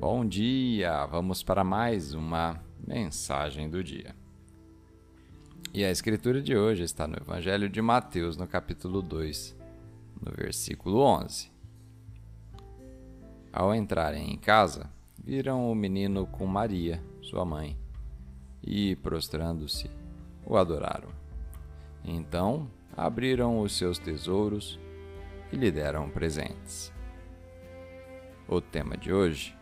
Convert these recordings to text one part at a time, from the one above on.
Bom dia! Vamos para mais uma mensagem do dia. E a escritura de hoje está no Evangelho de Mateus, no capítulo 2, no versículo 11. Ao entrarem em casa, viram o menino com Maria, sua mãe, e, prostrando-se, o adoraram. Então abriram os seus tesouros e lhe deram presentes. O tema de hoje: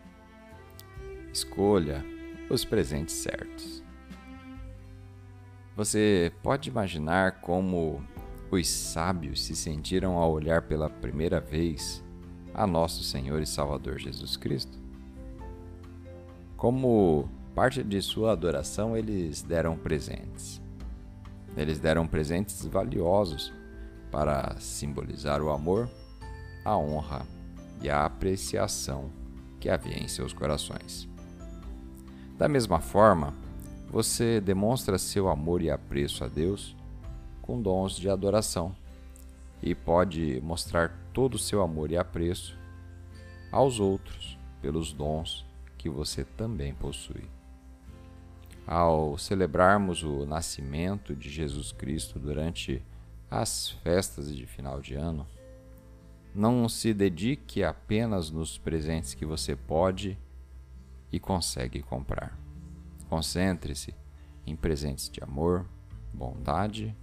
escolha os presentes certos. Você pode imaginar como os sábios se sentiram ao olhar pela primeira vez a nosso Senhor e Salvador Jesus Cristo? Como parte de sua adoração, eles deram presentes. Eles deram presentes valiosos para simbolizar o amor, a honra e a apreciação que havia em seus corações. Da mesma forma, você demonstra seu amor e apreço a Deus com dons de adoração e pode mostrar todo o seu amor e apreço aos outros pelos dons que você também possui. Ao celebrarmos o nascimento de Jesus Cristo durante as festas de final de ano, não se dedique apenas nos presentes que você pode e consegue comprar. Concentre-se em presentes de amor, bondade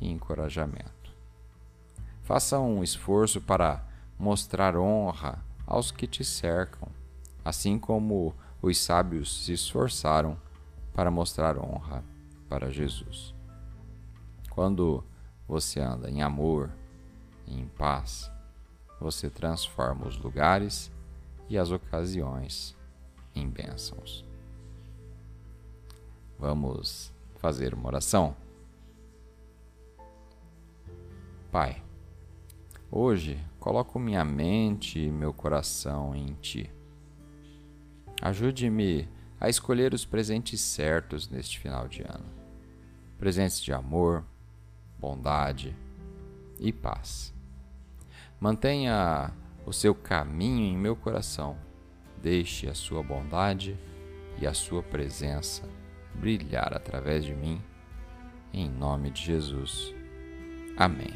e encorajamento. Faça um esforço para mostrar honra aos que te cercam, assim como os sábios se esforçaram para mostrar honra para Jesus. Quando você anda em amor e em paz, você transforma os lugares e as ocasiões em bênçãos. Vamos fazer uma oração? Pai, hoje coloco minha mente e meu coração em Ti. Ajude-me a escolher os presentes certos neste final de ano. Presentes de amor, bondade e paz. Mantenha o seu caminho em meu coração. Deixe a sua bondade e a sua presença brilhar através de mim, em nome de Jesus. Amém.